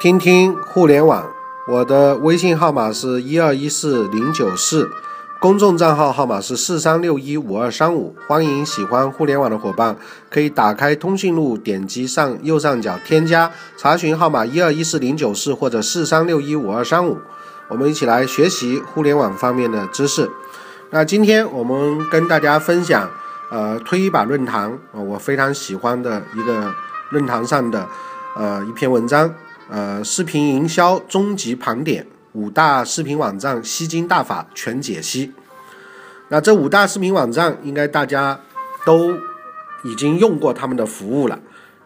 听听互联网，我的微信号码是一二一四零九四，公众账号号码是四三六一五二三五。欢迎喜欢互联网的伙伴可以打开通讯录，点击上右上角添加，查询号码一二一四零九四或者四三六一五二三五。我们一起来学习互联网方面的知识。那今天我们跟大家分享，呃，推一把论坛，我非常喜欢的一个论坛上的呃一篇文章。呃，视频营销终极盘点，五大视频网站吸金大法全解析。那这五大视频网站应该大家都已经用过他们的服务了。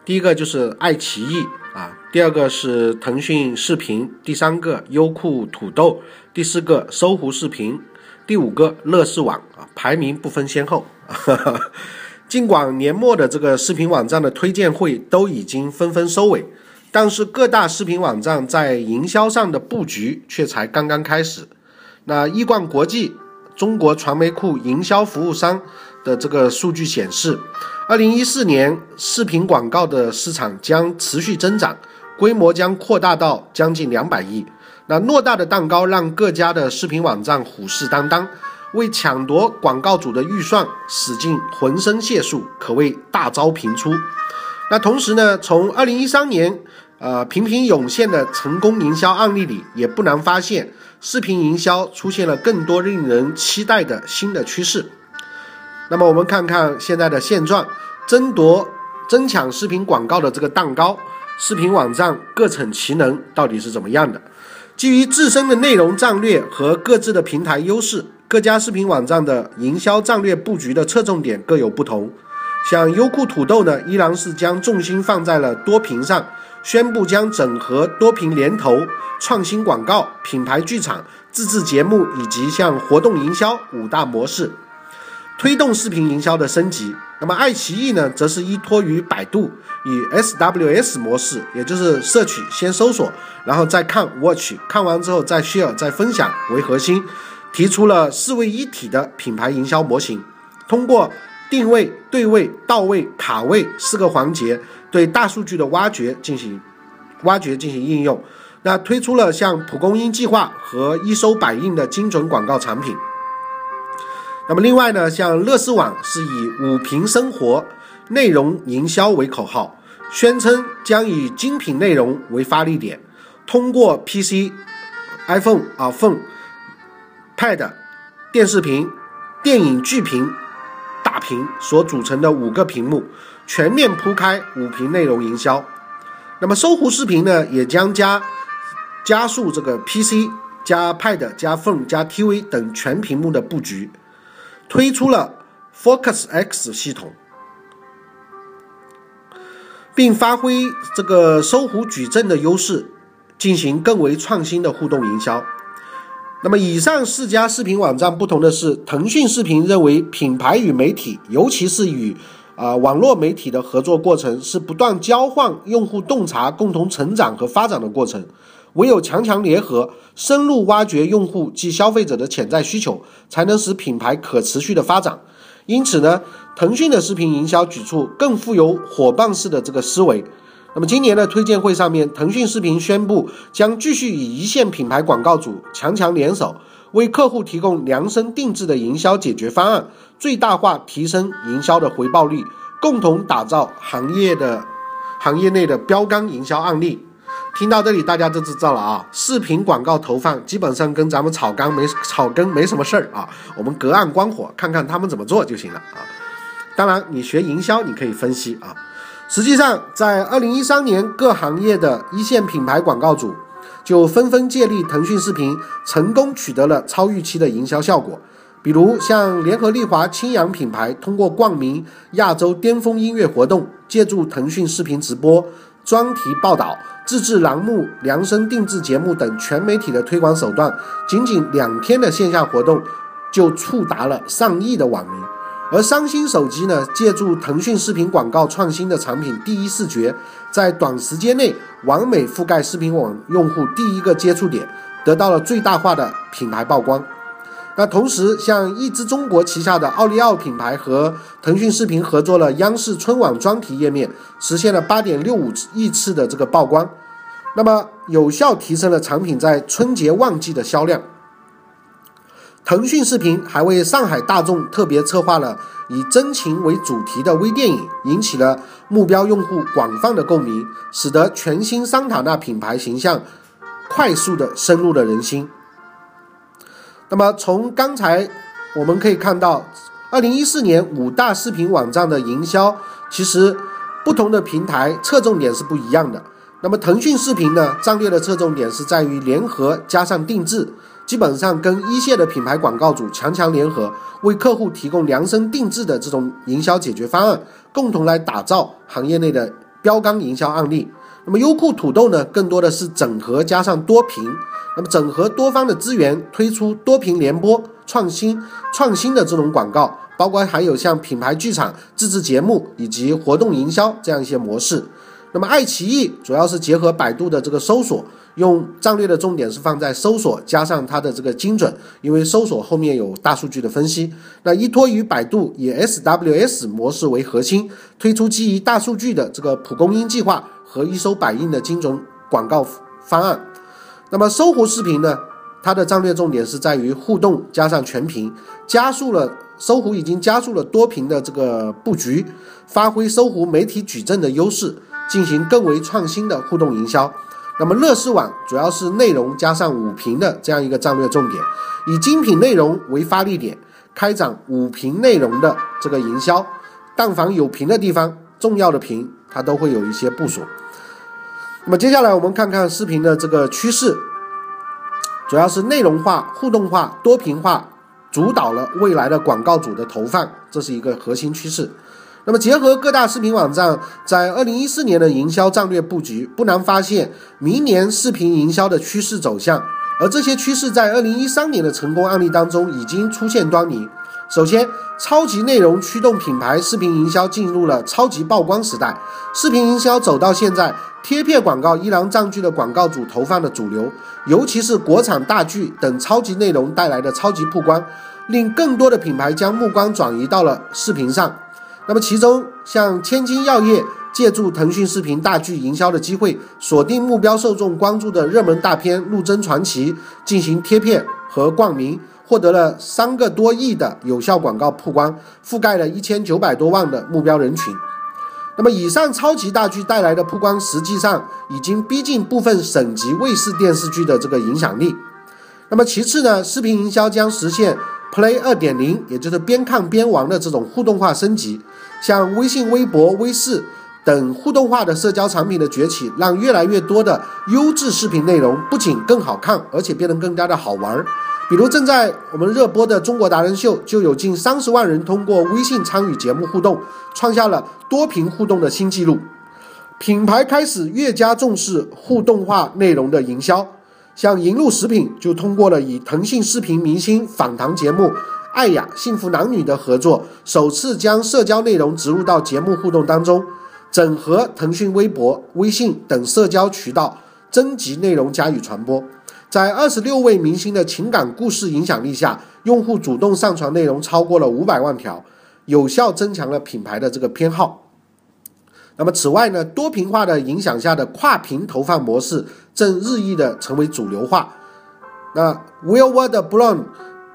第一个就是爱奇艺啊，第二个是腾讯视频，第三个优酷土豆，第四个搜狐视频，第五个乐视网啊，排名不分先后。尽管年末的这个视频网站的推荐会都已经纷纷收尾。但是各大视频网站在营销上的布局却才刚刚开始。那易观国际中国传媒库营销服务商的这个数据显示，二零一四年视频广告的市场将持续增长，规模将扩大到将近两百亿。那偌大的蛋糕让各家的视频网站虎视眈眈，为抢夺广告主的预算使尽浑身解数，可谓大招频出。那同时呢，从二零一三年。呃，频频涌现的成功营销案例里，也不难发现，视频营销出现了更多令人期待的新的趋势。那么，我们看看现在的现状，争夺、争抢视频广告的这个蛋糕，视频网站各逞其能，到底是怎么样的？基于自身的内容战略和各自的平台优势，各家视频网站的营销战略布局的侧重点各有不同。像优酷土豆呢，依然是将重心放在了多屏上。宣布将整合多屏联投、创新广告、品牌剧场、自制节目以及像活动营销五大模式，推动视频营销的升级。那么爱奇艺呢，则是依托于百度，以 SWS 模式，也就是摄取先搜索，然后再看 watch，看完之后再 share 再分享为核心，提出了四位一体的品牌营销模型，通过。定位、对位、到位、卡位四个环节，对大数据的挖掘进行挖掘进行应用。那推出了像蒲公英计划和一收百应的精准广告产品。那么另外呢，像乐视网是以五屏生活内容营销为口号，宣称将以精品内容为发力点，通过 PC、iPhone 啊 Phone、Pad、电视屏、电影巨屏。大屏所组成的五个屏幕，全面铺开五屏内容营销。那么搜狐视频呢，也将加加速这个 PC 加 Pad 加 Phone 加 TV 等全屏幕的布局，推出了 Focus X 系统，并发挥这个搜狐矩阵的优势，进行更为创新的互动营销。那么，以上四家视频网站不同的是，腾讯视频认为，品牌与媒体，尤其是与啊网络媒体的合作过程，是不断交换用户洞察、共同成长和发展的过程。唯有强强联合，深入挖掘用户及消费者的潜在需求，才能使品牌可持续的发展。因此呢，腾讯的视频营销举措更富有伙伴式的这个思维。那么今年的推荐会上面，腾讯视频宣布将继续与一线品牌广告主强强联手，为客户提供量身定制的营销解决方案，最大化提升营销的回报率，共同打造行业的行业内的标杆营销案例。听到这里，大家都知道了啊，视频广告投放基本上跟咱们草根没草根没什么事儿啊，我们隔岸观火，看看他们怎么做就行了啊。当然，你学营销，你可以分析啊。实际上，在二零一三年，各行业的一线品牌广告主就纷纷借力腾讯视频，成功取得了超预期的营销效果。比如，像联合利华、青扬品牌，通过冠名亚洲巅峰音乐活动，借助腾讯视频直播、专题报道、自制栏目、量身定制节目等全媒体的推广手段，仅仅两天的线下活动，就触达了上亿的网民。而三星手机呢，借助腾讯视频广告创新的产品第一视觉，在短时间内完美覆盖视频网用户第一个接触点，得到了最大化的品牌曝光。那同时，像一只中国旗下的奥利奥品牌和腾讯视频合作了央视春晚专题页面，实现了八点六五亿次的这个曝光。那么有效提升了产品在春节旺季的销量。腾讯视频还为上海大众特别策划了以真情为主题的微电影，引起了目标用户广泛的共鸣，使得全新桑塔纳品牌形象快速的深入了人心。那么从刚才我们可以看到，二零一四年五大视频网站的营销，其实不同的平台侧重点是不一样的。那么腾讯视频呢，战略的侧重点是在于联合加上定制。基本上跟一线的品牌广告主强强联合，为客户提供量身定制的这种营销解决方案，共同来打造行业内的标杆营销案例。那么优酷土豆呢，更多的是整合加上多屏，那么整合多方的资源，推出多屏联播、创新创新的这种广告，包括还有像品牌剧场、自制节目以及活动营销这样一些模式。那么爱奇艺主要是结合百度的这个搜索。用战略的重点是放在搜索加上它的这个精准，因为搜索后面有大数据的分析。那依托于百度以 SWS 模式为核心，推出基于大数据的这个蒲公英计划和一搜百应的精准广告方案。那么搜狐视频呢？它的战略重点是在于互动加上全屏，加速了搜狐已经加速了多屏的这个布局，发挥搜狐媒体矩阵的优势，进行更为创新的互动营销。那么乐视网主要是内容加上五屏的这样一个战略重点，以精品内容为发力点，开展五屏内容的这个营销。但凡有屏的地方，重要的屏它都会有一些部署。那么接下来我们看看视频的这个趋势，主要是内容化、互动化、多屏化主导了未来的广告主的投放，这是一个核心趋势。那么，结合各大视频网站在二零一四年的营销战略布局，不难发现明年视频营销的趋势走向。而这些趋势在二零一三年的成功案例当中已经出现端倪。首先，超级内容驱动品牌视频营销进入了超级曝光时代。视频营销走到现在，贴片广告依然占据了广告主投放的主流，尤其是国产大剧等超级内容带来的超级曝光，令更多的品牌将目光转移到了视频上。那么，其中像千金药业借助腾讯视频大剧营销的机会，锁定目标受众关注的热门大片《陆贞传奇》进行贴片和冠名，获得了三个多亿的有效广告曝光，覆盖了一千九百多万的目标人群。那么，以上超级大剧带来的曝光，实际上已经逼近部分省级卫视电视剧的这个影响力。那么，其次呢，视频营销将实现。Play 二点零，也就是边看边玩的这种互动化升级，像微信、微博、微视等互动化的社交产品的崛起，让越来越多的优质视频内容不仅更好看，而且变得更加的好玩。比如正在我们热播的《中国达人秀》，就有近三十万人通过微信参与节目互动，创下了多屏互动的新纪录。品牌开始越加重视互动化内容的营销。像银鹭食品就通过了与腾讯视频明星访谈节目《爱雅幸福男女》的合作，首次将社交内容植入到节目互动当中，整合腾讯微博、微信等社交渠道，征集内容加以传播。在二十六位明星的情感故事影响力下，用户主动上传内容超过了五百万条，有效增强了品牌的这个偏好。那么，此外呢，多屏化的影响下的跨屏投放模式正日益的成为主流化。那 Will Ward Brown，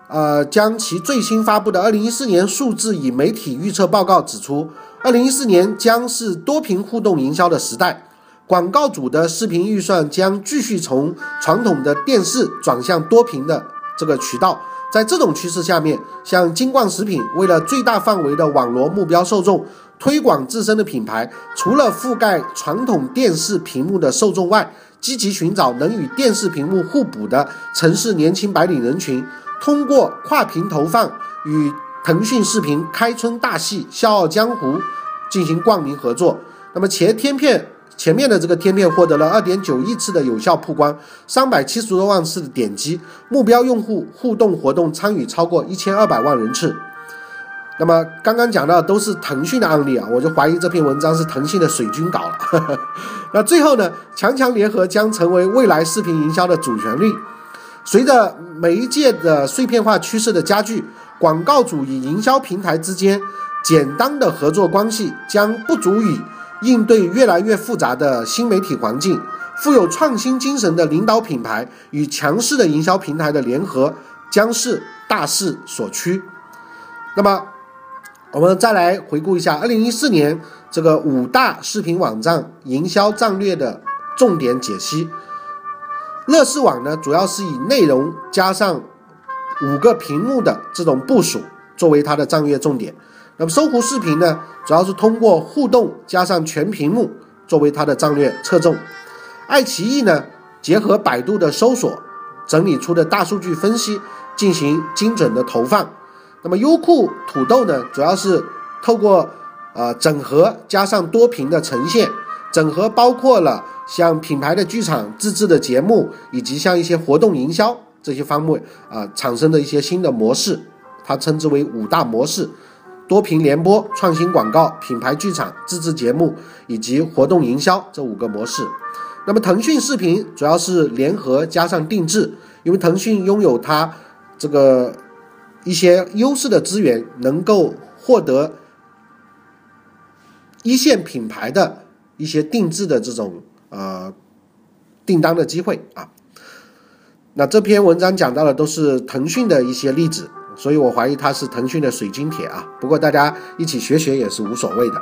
呃，将其最新发布的二零一四年数字与媒体预测报告指出，二零一四年将是多屏互动营销的时代，广告主的视频预算将继续从传统的电视转向多屏的这个渠道。在这种趋势下面，像金冠食品为了最大范围的网罗目标受众。推广自身的品牌，除了覆盖传统电视屏幕的受众外，积极寻找能与电视屏幕互补的城市年轻白领人群，通过跨屏投放与腾讯视频开春大戏《笑傲江湖》进行冠名合作。那么前天片前面的这个天片获得了二点九亿次的有效曝光，三百七十多万次的点击，目标用户互动活动参与超过一千二百万人次。那么刚刚讲到都是腾讯的案例啊，我就怀疑这篇文章是腾讯的水军稿了。那最后呢，强强联合将成为未来视频营销的主旋律。随着媒介的碎片化趋势的加剧，广告主与营销平台之间简单的合作关系将不足以应对越来越复杂的新媒体环境。富有创新精神的领导品牌与强势的营销平台的联合，将是大势所趋。那么，我们再来回顾一下二零一四年这个五大视频网站营销战略的重点解析。乐视网呢，主要是以内容加上五个屏幕的这种部署作为它的战略重点。那么搜狐视频呢，主要是通过互动加上全屏幕作为它的战略侧重。爱奇艺呢，结合百度的搜索整理出的大数据分析进行精准的投放。那么优酷土豆呢，主要是透过呃整合加上多屏的呈现，整合包括了。像品牌的剧场自制的节目，以及像一些活动营销这些方面啊，产生的一些新的模式，它称之为五大模式：多屏联播、创新广告、品牌剧场、自制节目以及活动营销这五个模式。那么腾讯视频主要是联合加上定制，因为腾讯拥有它这个一些优势的资源，能够获得一线品牌的一些定制的这种。呃，订单的机会啊，那这篇文章讲到的都是腾讯的一些例子，所以我怀疑它是腾讯的水晶铁啊。不过大家一起学学也是无所谓的。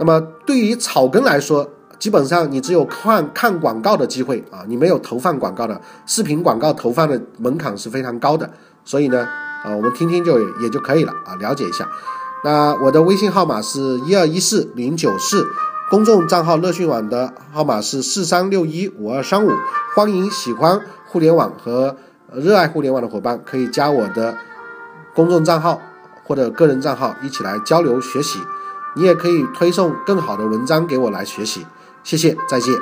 那么对于草根来说，基本上你只有看看广告的机会啊，你没有投放广告的视频广告投放的门槛是非常高的。所以呢，啊，我们听听就也就可以了啊，了解一下。那我的微信号码是一二一四零九四。公众账号乐讯网的号码是四三六一五二三五，欢迎喜欢互联网和热爱互联网的伙伴可以加我的公众账号或者个人账号一起来交流学习。你也可以推送更好的文章给我来学习。谢谢，再见。